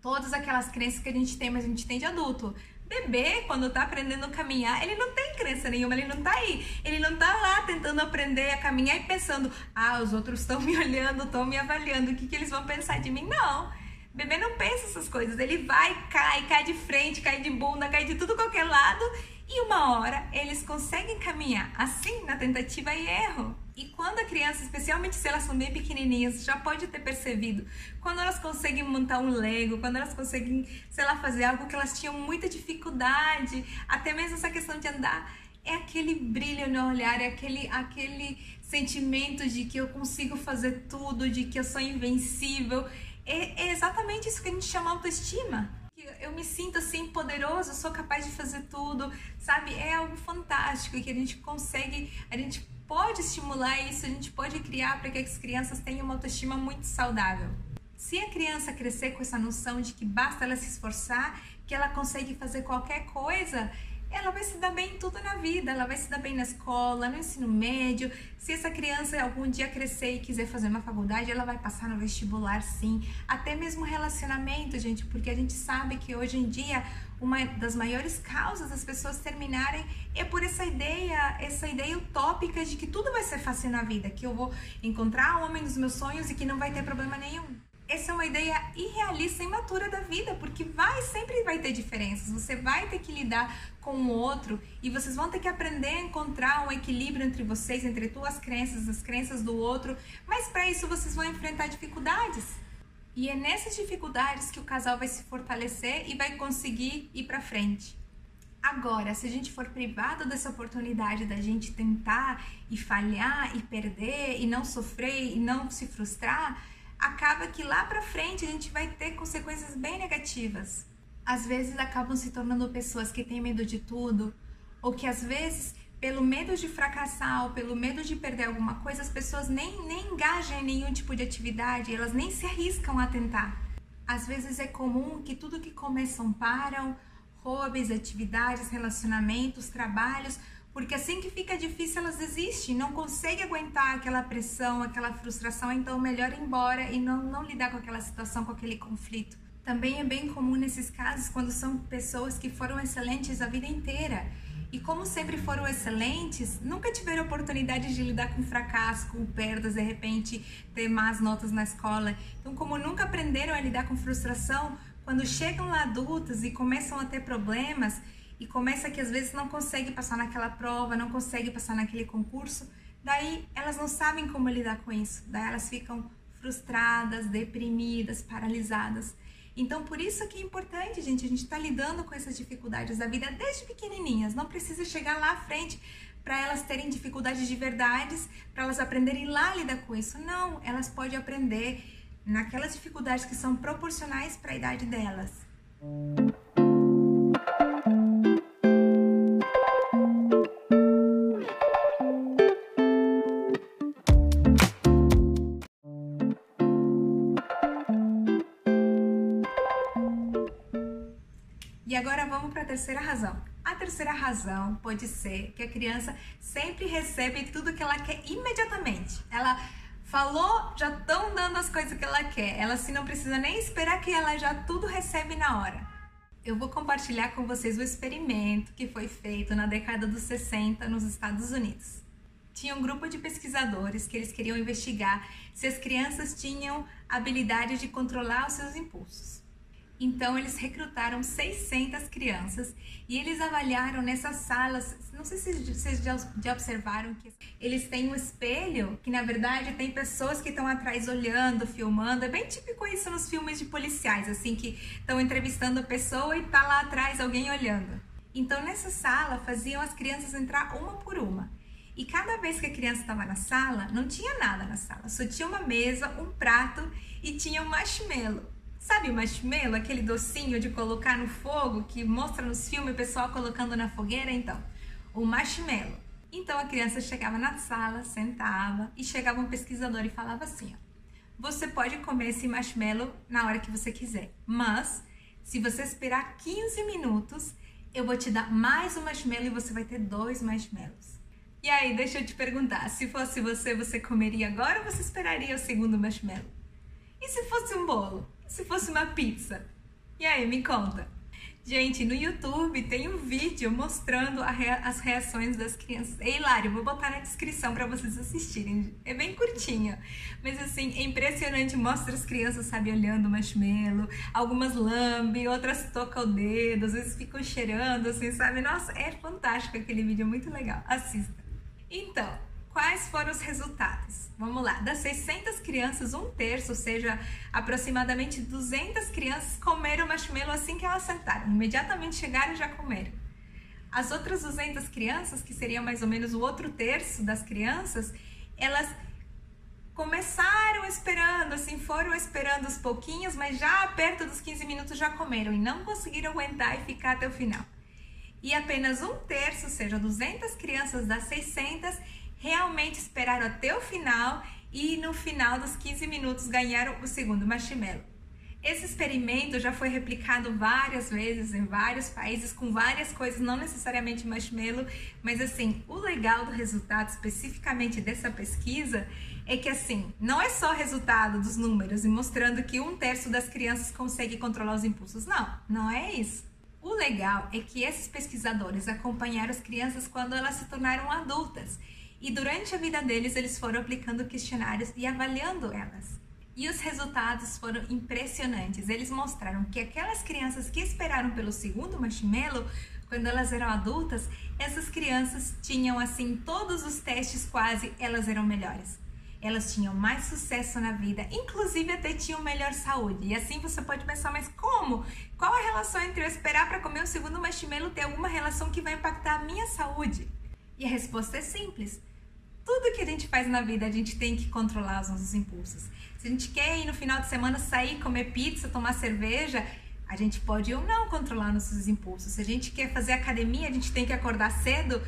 Todas aquelas crenças que a gente tem, mas a gente tem de adulto. Bebê, quando tá aprendendo a caminhar, ele não tem crença nenhuma, ele não tá aí. Ele não tá lá tentando aprender a caminhar e pensando, ah, os outros estão me olhando, estão me avaliando, o que, que eles vão pensar de mim? Não. Bebê não pensa essas coisas, ele vai, cai, cai de frente, cai de bunda, cai de tudo qualquer lado e uma hora eles conseguem caminhar assim na tentativa e erro. E quando a criança, especialmente se elas são bem pequenininhas, já pode ter percebido, quando elas conseguem montar um Lego, quando elas conseguem, sei lá, fazer algo que elas tinham muita dificuldade, até mesmo essa questão de andar, é aquele brilho no olhar, é aquele, aquele sentimento de que eu consigo fazer tudo, de que eu sou invencível. É, é exatamente isso que a gente chama autoestima eu me sinto assim poderoso, sou capaz de fazer tudo, sabe? É algo fantástico que a gente consegue, a gente pode estimular isso, a gente pode criar para que as crianças tenham uma autoestima muito saudável. Se a criança crescer com essa noção de que basta ela se esforçar, que ela consegue fazer qualquer coisa, ela vai se dar bem em tudo na vida, ela vai se dar bem na escola, no ensino médio. Se essa criança algum dia crescer e quiser fazer uma faculdade, ela vai passar no vestibular sim. Até mesmo relacionamento, gente, porque a gente sabe que hoje em dia uma das maiores causas das pessoas terminarem é por essa ideia, essa ideia utópica de que tudo vai ser fácil na vida, que eu vou encontrar o homem dos meus sonhos e que não vai ter problema nenhum essa é uma ideia irrealista e imatura da vida, porque vai sempre vai ter diferenças. Você vai ter que lidar com o outro e vocês vão ter que aprender a encontrar um equilíbrio entre vocês, entre tuas crenças, as crenças do outro. Mas para isso vocês vão enfrentar dificuldades. E é nessas dificuldades que o casal vai se fortalecer e vai conseguir ir para frente. Agora, se a gente for privado dessa oportunidade da gente tentar e falhar e perder e não sofrer e não se frustrar, acaba que lá para frente a gente vai ter consequências bem negativas. Às vezes acabam se tornando pessoas que têm medo de tudo, ou que às vezes, pelo medo de fracassar ou pelo medo de perder alguma coisa, as pessoas nem, nem engajam em nenhum tipo de atividade, elas nem se arriscam a tentar. Às vezes é comum que tudo que começam param, hobbies, atividades, relacionamentos, trabalhos, porque assim que fica difícil, elas desistem, não conseguem aguentar aquela pressão, aquela frustração, então melhor ir embora e não, não lidar com aquela situação, com aquele conflito. Também é bem comum nesses casos quando são pessoas que foram excelentes a vida inteira. E como sempre foram excelentes, nunca tiveram oportunidade de lidar com fracasso, com perdas, de repente ter más notas na escola. Então, como nunca aprenderam a lidar com frustração, quando chegam lá adultas e começam a ter problemas, e começa que às vezes não consegue passar naquela prova, não consegue passar naquele concurso, daí elas não sabem como lidar com isso, daí elas ficam frustradas, deprimidas, paralisadas. Então, por isso que é importante, gente, a gente está lidando com essas dificuldades da vida desde pequenininhas. Não precisa chegar lá à frente para elas terem dificuldades de verdades, para elas aprenderem lá a lidar com isso. Não, elas podem aprender naquelas dificuldades que são proporcionais para a idade delas. E agora vamos para a terceira razão. A terceira razão pode ser que a criança sempre recebe tudo que ela quer imediatamente. Ela falou, já estão dando as coisas que ela quer. Ela se não precisa nem esperar que ela já tudo recebe na hora. Eu vou compartilhar com vocês o experimento que foi feito na década dos 60 nos Estados Unidos. Tinha um grupo de pesquisadores que eles queriam investigar se as crianças tinham habilidade de controlar os seus impulsos. Então eles recrutaram 600 crianças e eles avaliaram nessas salas. Não sei se vocês já, observaram que eles têm um espelho que na verdade tem pessoas que estão atrás olhando, filmando. É bem típico isso nos filmes de policiais, assim que estão entrevistando a pessoa e tá lá atrás alguém olhando. Então nessa sala faziam as crianças entrar uma por uma. E cada vez que a criança estava na sala, não tinha nada na sala, só tinha uma mesa, um prato e tinha um marshmallow. Sabe o marshmallow, aquele docinho de colocar no fogo que mostra nos filmes o pessoal colocando na fogueira? Então, o marshmallow. Então a criança chegava na sala, sentava e chegava um pesquisador e falava assim: ó, você pode comer esse marshmallow na hora que você quiser, mas se você esperar 15 minutos, eu vou te dar mais um marshmallow e você vai ter dois marshmallows. E aí, deixa eu te perguntar, se fosse você, você comeria agora ou você esperaria o segundo marshmallow? E se fosse um bolo? Se fosse uma pizza? E aí, me conta. Gente, no YouTube tem um vídeo mostrando rea as reações das crianças. É hilário, vou botar na descrição para vocês assistirem. É bem curtinho, mas assim, é impressionante. Mostra as crianças, sabe, olhando o marshmallow. Algumas lambem, outras tocam o dedo, às vezes ficam cheirando, assim, sabe? Nossa, é fantástico aquele vídeo, é muito legal. Assista. Então, quais foram os resultados? Vamos lá, das 600 crianças, um terço, ou seja, aproximadamente 200 crianças comeram marshmallow assim que elas sentaram. Imediatamente chegaram e já comeram. As outras 200 crianças, que seriam mais ou menos o outro terço das crianças, elas começaram esperando, assim, foram esperando os pouquinhos, mas já perto dos 15 minutos já comeram e não conseguiram aguentar e ficar até o final. E apenas um terço, ou seja, 200 crianças das 600, realmente esperaram até o final e no final dos 15 minutos ganharam o segundo marshmallow. Esse experimento já foi replicado várias vezes em vários países com várias coisas, não necessariamente marshmallow, mas assim, o legal do resultado especificamente dessa pesquisa é que assim, não é só resultado dos números e mostrando que um terço das crianças consegue controlar os impulsos. Não, não é isso. O legal é que esses pesquisadores acompanharam as crianças quando elas se tornaram adultas e durante a vida deles eles foram aplicando questionários e avaliando elas. E os resultados foram impressionantes. Eles mostraram que aquelas crianças que esperaram pelo segundo marshmallow, quando elas eram adultas, essas crianças tinham assim todos os testes quase, elas eram melhores. Elas tinham mais sucesso na vida, inclusive até tinham melhor saúde. E assim você pode pensar, mas como? Qual a relação entre eu esperar para comer o segundo marshmallow ter alguma relação que vai impactar a minha saúde? E a resposta é simples. Tudo que a gente faz na vida, a gente tem que controlar os nossos impulsos. Se a gente quer ir no final de semana sair, comer pizza, tomar cerveja, a gente pode ou não controlar nossos impulsos. Se a gente quer fazer academia, a gente tem que acordar cedo,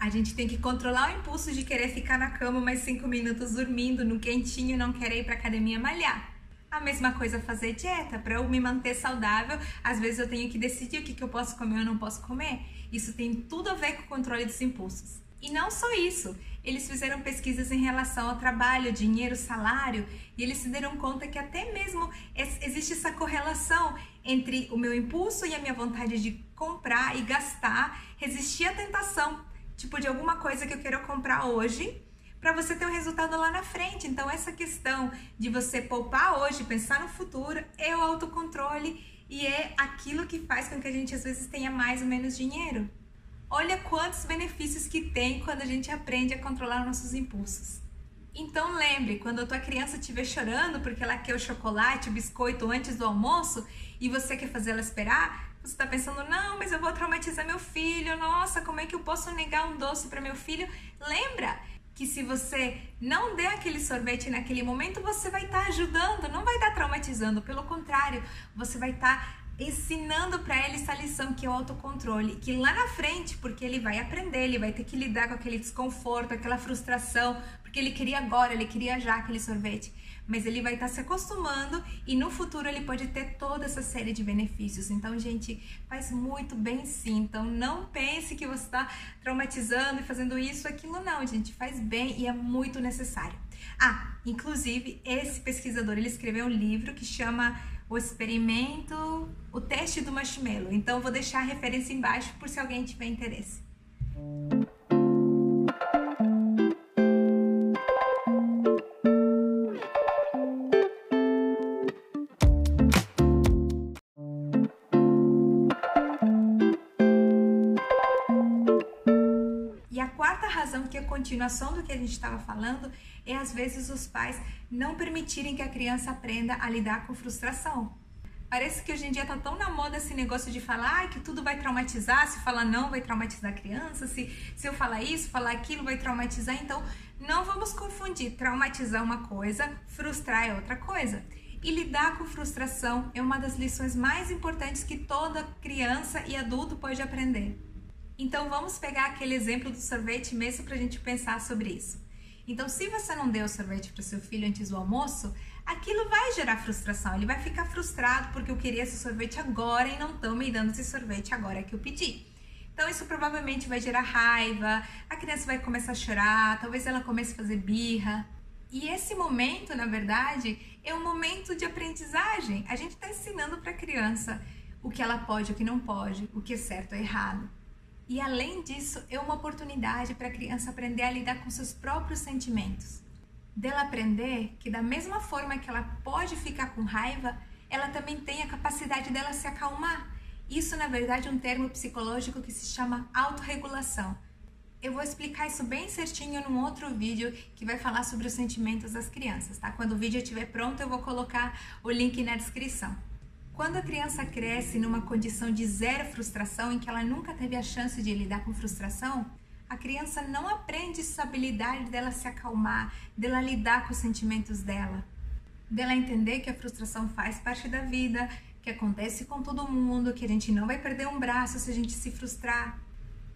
a gente tem que controlar o impulso de querer ficar na cama mais cinco minutos dormindo no quentinho não querer ir para academia malhar. A mesma coisa fazer dieta. Para eu me manter saudável, às vezes eu tenho que decidir o que, que eu posso comer ou não posso comer. Isso tem tudo a ver com o controle dos impulsos. E não só isso, eles fizeram pesquisas em relação ao trabalho, dinheiro, salário, e eles se deram conta que até mesmo existe essa correlação entre o meu impulso e a minha vontade de comprar e gastar, resistir à tentação, tipo de alguma coisa que eu quero comprar hoje, para você ter um resultado lá na frente. Então essa questão de você poupar hoje, pensar no futuro, é o autocontrole e é aquilo que faz com que a gente às vezes tenha mais ou menos dinheiro. Olha quantos benefícios que tem quando a gente aprende a controlar nossos impulsos. Então lembre, quando a tua criança estiver chorando porque ela quer o chocolate, o biscoito antes do almoço e você quer fazer ela esperar, você está pensando, não, mas eu vou traumatizar meu filho, nossa, como é que eu posso negar um doce para meu filho? Lembra que se você não der aquele sorvete naquele momento, você vai estar tá ajudando, não vai estar tá traumatizando, pelo contrário, você vai estar tá ensinando para ele essa lição que é o autocontrole, que lá na frente, porque ele vai aprender, ele vai ter que lidar com aquele desconforto, aquela frustração, porque ele queria agora, ele queria já aquele sorvete, mas ele vai estar tá se acostumando e no futuro ele pode ter toda essa série de benefícios. Então, gente, faz muito bem sim. Então, não pense que você está traumatizando e fazendo isso, aquilo não, gente, faz bem e é muito necessário. Ah, inclusive, esse pesquisador, ele escreveu um livro que chama o experimento, o teste do marshmallow. Então vou deixar a referência embaixo por se alguém tiver interesse. Continuação do que a gente estava falando, é às vezes os pais não permitirem que a criança aprenda a lidar com frustração. Parece que hoje em dia tá tão na moda esse negócio de falar ah, que tudo vai traumatizar, se falar não vai traumatizar a criança, se, se eu falar isso, falar aquilo vai traumatizar. Então, não vamos confundir traumatizar uma coisa, frustrar é outra coisa. E lidar com frustração é uma das lições mais importantes que toda criança e adulto pode aprender. Então vamos pegar aquele exemplo do sorvete mesmo para a gente pensar sobre isso. Então, se você não deu sorvete para seu filho antes do almoço, aquilo vai gerar frustração. Ele vai ficar frustrado porque eu queria esse sorvete agora e não estão me dando esse sorvete agora que eu pedi. Então, isso provavelmente vai gerar raiva, a criança vai começar a chorar, talvez ela comece a fazer birra. E esse momento, na verdade, é um momento de aprendizagem. A gente está ensinando para a criança o que ela pode, o que não pode, o que é certo ou errado. E além disso, é uma oportunidade para a criança aprender a lidar com seus próprios sentimentos. Dela aprender que da mesma forma que ela pode ficar com raiva, ela também tem a capacidade dela se acalmar. Isso, na verdade, é um termo psicológico que se chama autorregulação. Eu vou explicar isso bem certinho num outro vídeo que vai falar sobre os sentimentos das crianças, tá? Quando o vídeo estiver pronto, eu vou colocar o link na descrição. Quando a criança cresce numa condição de zero frustração, em que ela nunca teve a chance de lidar com frustração, a criança não aprende essa habilidade dela se acalmar, dela lidar com os sentimentos dela, dela entender que a frustração faz parte da vida, que acontece com todo mundo, que a gente não vai perder um braço se a gente se frustrar.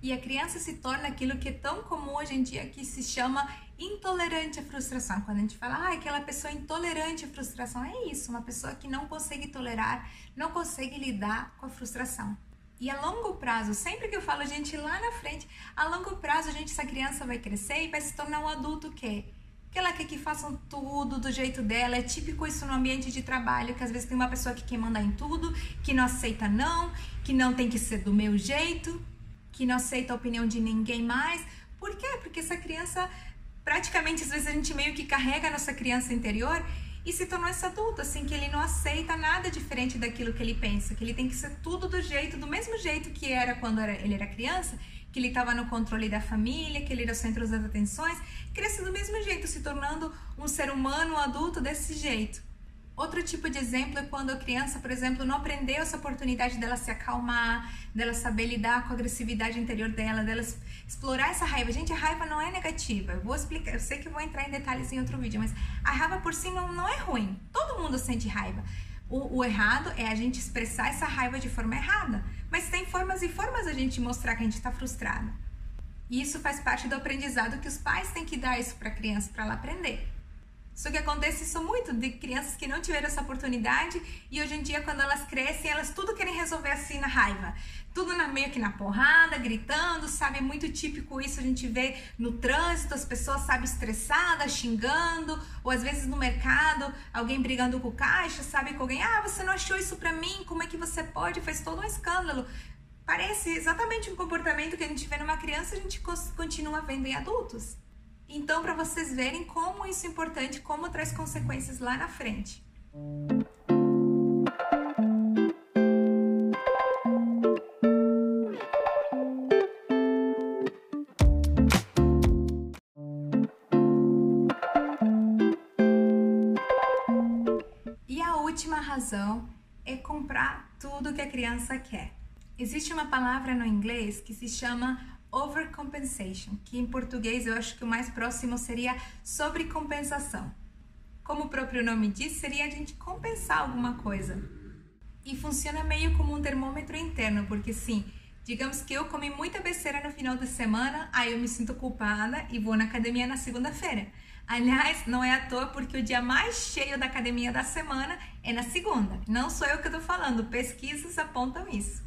E a criança se torna aquilo que é tão comum hoje em dia que se chama intolerante à frustração. Quando a gente fala, ah, aquela pessoa intolerante à frustração, é isso, uma pessoa que não consegue tolerar, não consegue lidar com a frustração. E a longo prazo, sempre que eu falo, gente, lá na frente, a longo prazo, gente, essa criança vai crescer e vai se tornar um adulto que que ela quer que façam tudo do jeito dela. É típico isso no ambiente de trabalho, que às vezes tem uma pessoa que quer mandar em tudo, que não aceita não, que não tem que ser do meu jeito, que não aceita a opinião de ninguém mais. Por quê? Porque essa criança praticamente às vezes a gente meio que carrega a nossa criança interior e se tornou esse adulto, assim, que ele não aceita nada diferente daquilo que ele pensa, que ele tem que ser tudo do jeito, do mesmo jeito que era quando era, ele era criança, que ele estava no controle da família, que ele era o centro das atenções, cresce do mesmo jeito, se tornando um ser humano, um adulto desse jeito. Outro tipo de exemplo é quando a criança, por exemplo, não aprendeu essa oportunidade dela se acalmar, dela saber lidar com a agressividade interior dela, dela explorar essa raiva. Gente, a raiva não é negativa. Eu vou explicar, eu sei que vou entrar em detalhes em outro vídeo, mas a raiva por si não, não é ruim. Todo mundo sente raiva. O, o, errado é a gente expressar essa raiva de forma errada. Mas tem formas e formas a gente mostrar que a gente está frustrado. E isso faz parte do aprendizado que os pais têm que dar isso para a criança, para ela aprender. Só que acontece isso muito de crianças que não tiveram essa oportunidade e hoje em dia, quando elas crescem, elas tudo querem resolver assim na raiva. Tudo na, meio que na porrada, gritando, sabe? É muito típico isso, a gente vê no trânsito, as pessoas, sabe, estressadas, xingando, ou às vezes no mercado, alguém brigando com o caixa, sabe, com alguém, ah, você não achou isso pra mim, como é que você pode? Faz todo um escândalo. Parece exatamente um comportamento que a gente vê numa criança, a gente continua vendo em adultos. Então, para vocês verem como isso é importante, como traz consequências lá na frente. E a última razão é comprar tudo que a criança quer. Existe uma palavra no inglês que se chama overcompensation, que em português eu acho que o mais próximo seria sobrecompensação. Como o próprio nome diz, seria a gente compensar alguma coisa. E funciona meio como um termômetro interno, porque sim, digamos que eu comi muita besteira no final de semana, aí eu me sinto culpada e vou na academia na segunda-feira. Aliás, não é à toa porque o dia mais cheio da academia da semana é na segunda. Não sou eu que estou falando, pesquisas apontam isso.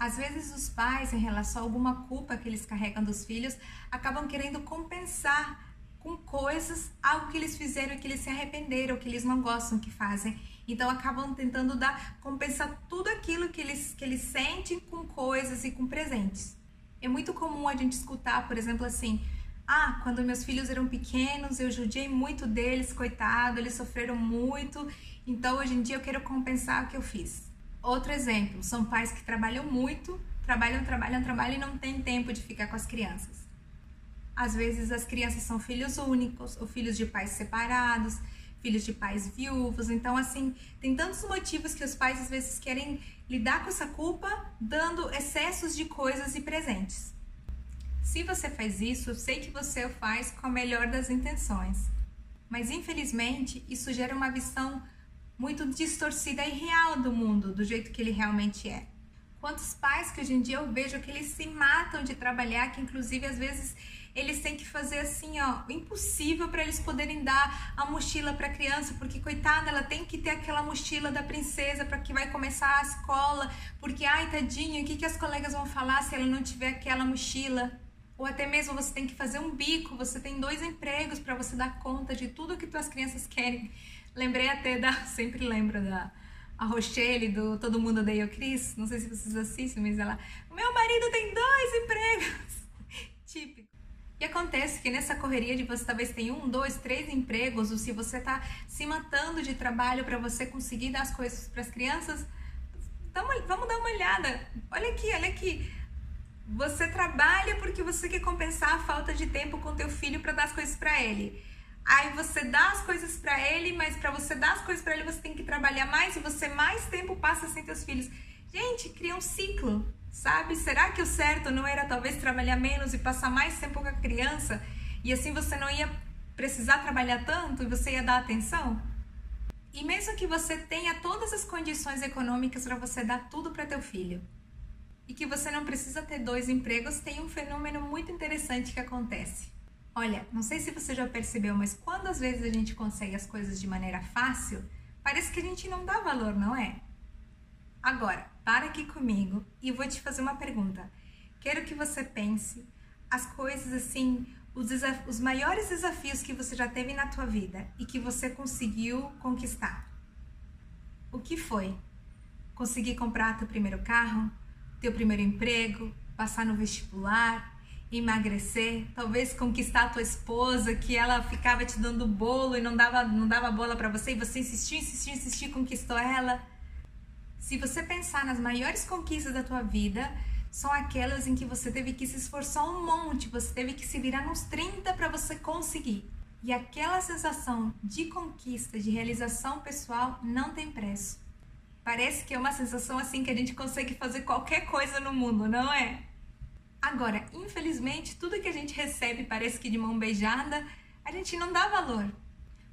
Às vezes os pais, em relação a alguma culpa que eles carregam dos filhos, acabam querendo compensar com coisas algo que eles fizeram que eles se arrependeram, que eles não gostam que fazem. Então acabam tentando dar compensar tudo aquilo que eles que eles sentem com coisas e com presentes. É muito comum a gente escutar, por exemplo, assim: "Ah, quando meus filhos eram pequenos, eu judiei muito deles, coitado, eles sofreram muito, então hoje em dia eu quero compensar o que eu fiz". Outro exemplo, são pais que trabalham muito, trabalham, trabalham, trabalham e não têm tempo de ficar com as crianças. Às vezes as crianças são filhos únicos ou filhos de pais separados, filhos de pais viúvos. Então, assim, tem tantos motivos que os pais às vezes querem lidar com essa culpa dando excessos de coisas e presentes. Se você faz isso, eu sei que você o faz com a melhor das intenções. Mas infelizmente, isso gera uma visão muito distorcida e real do mundo, do jeito que ele realmente é. Quantos pais que hoje em dia eu vejo que eles se matam de trabalhar, que inclusive às vezes eles têm que fazer assim, ó, impossível para eles poderem dar a mochila para a criança, porque coitada, ela tem que ter aquela mochila da princesa para que vai começar a escola, porque ai, tadinha, o que que as colegas vão falar se ela não tiver aquela mochila? Ou até mesmo você tem que fazer um bico, você tem dois empregos para você dar conta de tudo que tuas crianças querem. Lembrei até da. Sempre lembro da. A Rochelle do Todo Mundo Odeia o Chris. Não sei se vocês assistem, mas ela. Meu marido tem dois empregos. Típico. E acontece que nessa correria de você talvez ter um, dois, três empregos, ou se você tá se matando de trabalho para você conseguir dar as coisas para as crianças, vamos dar uma olhada. Olha aqui, olha aqui. Você trabalha porque você quer compensar a falta de tempo com teu filho para dar as coisas para ele. Aí você dá as coisas para ele, mas para você dar as coisas para ele você tem que trabalhar mais e você mais tempo passa sem teus filhos. Gente, cria um ciclo, sabe? Será que o certo não era talvez trabalhar menos e passar mais tempo com a criança e assim você não ia precisar trabalhar tanto e você ia dar atenção? E mesmo que você tenha todas as condições econômicas para você dar tudo para teu filho, e que você não precisa ter dois empregos, tem um fenômeno muito interessante que acontece. Olha, não sei se você já percebeu, mas quando às vezes a gente consegue as coisas de maneira fácil, parece que a gente não dá valor, não é? Agora, para aqui comigo e vou te fazer uma pergunta. Quero que você pense as coisas assim, os, os maiores desafios que você já teve na tua vida e que você conseguiu conquistar. O que foi? Conseguir comprar teu primeiro carro, teu primeiro emprego, passar no vestibular, emagrecer, talvez conquistar a tua esposa, que ela ficava te dando bolo e não dava, não dava bola para você e você insistiu, insistiu, insistiu conquistou ela. Se você pensar nas maiores conquistas da tua vida, são aquelas em que você teve que se esforçar um monte, você teve que se virar nos 30 para você conseguir. E aquela sensação de conquista, de realização pessoal não tem preço. Parece que é uma sensação assim que a gente consegue fazer qualquer coisa no mundo, não é? Agora, infelizmente, tudo que a gente recebe parece que de mão beijada, a gente não dá valor.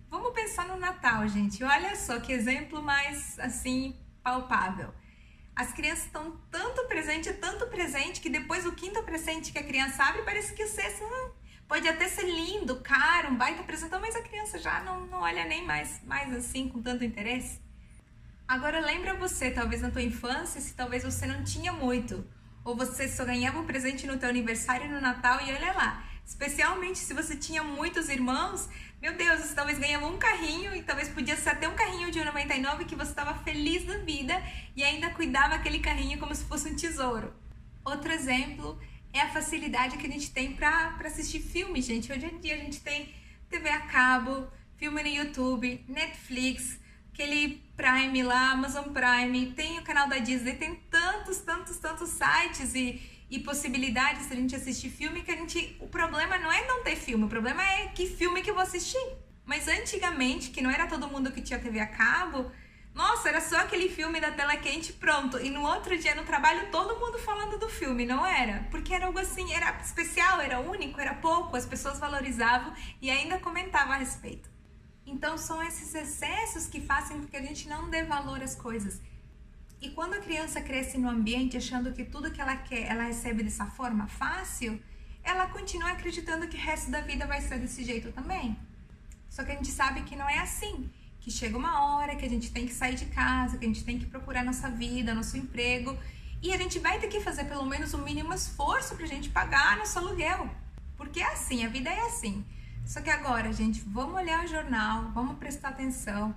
Vamos pensar no Natal, gente. Olha só que exemplo mais assim palpável. As crianças estão tanto presente, tanto presente, que depois o quinto presente que a criança abre, parece que o sexto hum, pode até ser lindo, caro, um baita presente, mas a criança já não, não olha nem mais, mais assim com tanto interesse. Agora lembra você, talvez na tua infância, se talvez você não tinha muito, ou você só ganhava um presente no teu aniversário e no Natal e olha lá. Especialmente se você tinha muitos irmãos, meu Deus, você talvez ganhava um carrinho e talvez podia ser até um carrinho de 99 que você estava feliz da vida e ainda cuidava aquele carrinho como se fosse um tesouro. Outro exemplo é a facilidade que a gente tem para assistir filmes, gente. Hoje em dia a gente tem TV a cabo, filme no YouTube, Netflix, aquele Prime lá, Amazon Prime, tem o canal da Disney, tem tantos, tantos, tantos sites e, e possibilidades de a gente assistir filme que a gente. O problema não é não ter filme, o problema é que filme que eu vou assistir. Mas antigamente, que não era todo mundo que tinha TV a cabo, nossa, era só aquele filme da tela quente pronto. E no outro dia no trabalho todo mundo falando do filme, não era? Porque era algo assim, era especial, era único, era pouco, as pessoas valorizavam e ainda comentavam a respeito. Então são esses excessos que fazem com que a gente não dê valor às coisas. E quando a criança cresce no ambiente achando que tudo que ela quer, ela recebe dessa forma fácil, ela continua acreditando que o resto da vida vai ser desse jeito também. Só que a gente sabe que não é assim, que chega uma hora que a gente tem que sair de casa, que a gente tem que procurar nossa vida, nosso emprego, e a gente vai ter que fazer pelo menos o mínimo esforço para a gente pagar nosso aluguel. Porque é assim, a vida é assim. Só que agora, gente, vamos olhar o jornal, vamos prestar atenção.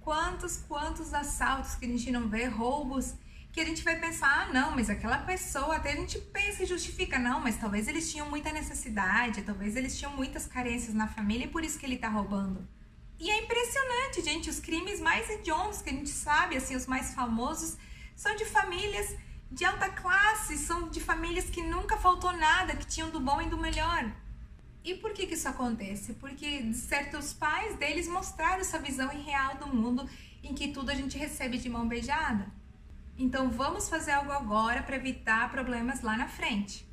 Quantos, quantos assaltos que a gente não vê, roubos, que a gente vai pensar, ah, não, mas aquela pessoa, até a gente pensa e justifica, não, mas talvez eles tinham muita necessidade, talvez eles tinham muitas carências na família e por isso que ele tá roubando. E é impressionante, gente, os crimes mais hediondos que a gente sabe, assim, os mais famosos, são de famílias de alta classe, são de famílias que nunca faltou nada, que tinham do bom e do melhor. E por que, que isso acontece? Porque certos pais deles mostraram essa visão irreal do mundo em que tudo a gente recebe de mão beijada. Então vamos fazer algo agora para evitar problemas lá na frente.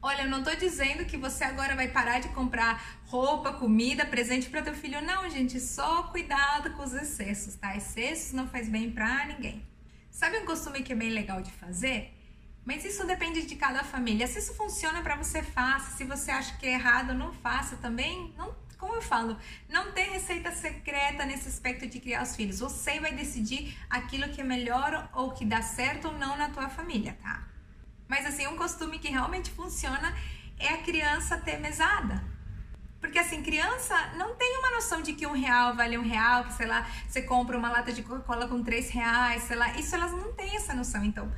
Olha, eu não estou dizendo que você agora vai parar de comprar roupa, comida, presente para teu filho. Não, gente, só cuidado com os excessos, tá? Excessos não faz bem para ninguém. Sabe um costume que é bem legal de fazer? Mas isso depende de cada família. Se isso funciona para você, faça. Se você acha que é errado, não faça também. Não, como eu falo, não tem receita secreta nesse aspecto de criar os filhos. Você vai decidir aquilo que é melhor ou que dá certo ou não na tua família, tá? Mas assim, um costume que realmente funciona é a criança ter mesada. Porque assim, criança não tem uma noção de que um real vale um real, que sei lá, você compra uma lata de Coca-Cola com três reais, sei lá. Isso elas não têm essa noção. Então,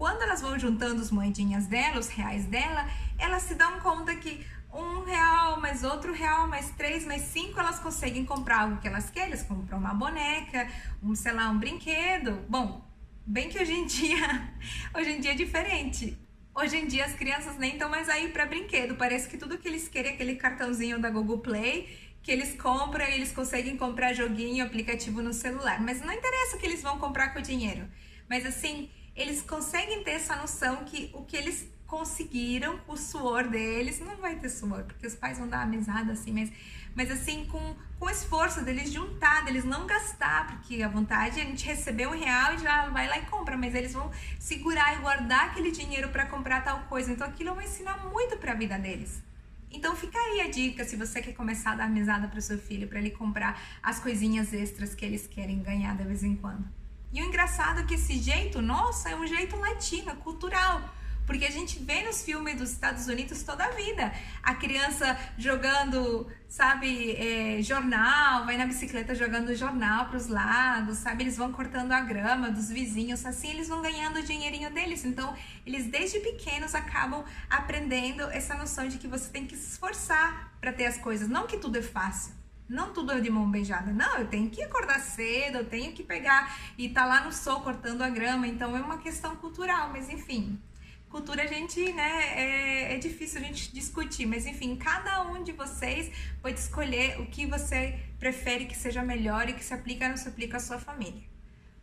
quando elas vão juntando as moedinhas dela, os reais dela, elas se dão conta que um real, mais outro real, mais três, mais cinco, elas conseguem comprar algo que elas querem. Elas compram uma boneca, um, sei lá, um brinquedo. Bom, bem que hoje em dia, hoje em dia é diferente. Hoje em dia as crianças nem estão mais aí para brinquedo. Parece que tudo que eles querem é aquele cartãozinho da Google Play que eles compram e eles conseguem comprar joguinho, aplicativo no celular. Mas não interessa o que eles vão comprar com o dinheiro. Mas assim, eles conseguem ter essa noção que o que eles conseguiram, o suor deles, não vai ter suor, porque os pais vão dar mesada assim, mas, mas assim, com, com esforço deles juntar, deles não gastar, porque a vontade é a gente receber um real e já vai lá e compra, mas eles vão segurar e guardar aquele dinheiro para comprar tal coisa, então aquilo vai ensinar muito para a vida deles. Então fica aí a dica se você quer começar a dar mesada para o seu filho, para ele comprar as coisinhas extras que eles querem ganhar de vez em quando. E o engraçado é que esse jeito, nossa, é um jeito latino, cultural. Porque a gente vê nos filmes dos Estados Unidos toda a vida. A criança jogando, sabe, é, jornal, vai na bicicleta jogando jornal para os lados, sabe? Eles vão cortando a grama dos vizinhos, assim eles vão ganhando o dinheirinho deles. Então, eles desde pequenos acabam aprendendo essa noção de que você tem que se esforçar para ter as coisas. Não que tudo é fácil. Não tudo é de mão beijada. Não, eu tenho que acordar cedo, eu tenho que pegar e tá lá no sol cortando a grama. Então é uma questão cultural, mas enfim. Cultura a gente, né, é, é difícil a gente discutir, mas enfim, cada um de vocês pode escolher o que você prefere que seja melhor e que se aplica ou não se aplica à sua família.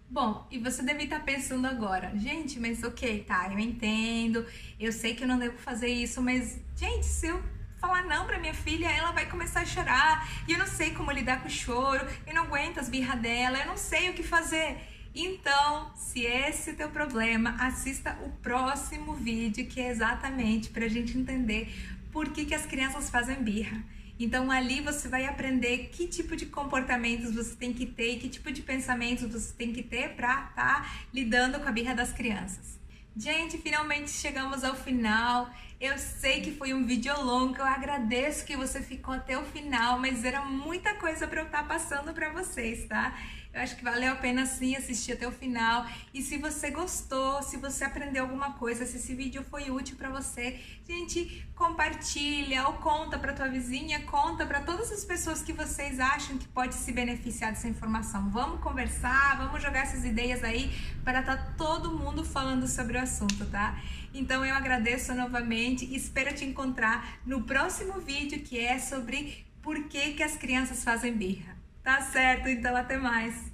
Bom, e você deve estar pensando agora, gente, mas ok, tá, eu entendo, eu sei que eu não devo fazer isso, mas, gente, se eu falar não para minha filha, ela vai começar a chorar. E eu não sei como lidar com o choro, eu não aguento as birras dela, eu não sei o que fazer. Então, se esse é o teu problema, assista o próximo vídeo que é exatamente para a gente entender por que, que as crianças fazem birra. Então ali você vai aprender que tipo de comportamentos você tem que ter e que tipo de pensamentos você tem que ter para estar tá lidando com a birra das crianças. Gente, finalmente chegamos ao final. Eu sei que foi um vídeo longo, eu agradeço que você ficou até o final, mas era muita coisa para eu estar tá passando para vocês, tá? Eu acho que valeu a pena sim assistir até o final. E se você gostou, se você aprendeu alguma coisa, se esse vídeo foi útil para você, gente, compartilha ou conta para tua vizinha, conta para todas as pessoas que vocês acham que pode se beneficiar dessa informação. Vamos conversar, vamos jogar essas ideias aí para estar tá todo mundo falando sobre o assunto, tá? Então eu agradeço novamente e espero te encontrar no próximo vídeo que é sobre por que, que as crianças fazem birra. Tá certo, então até mais.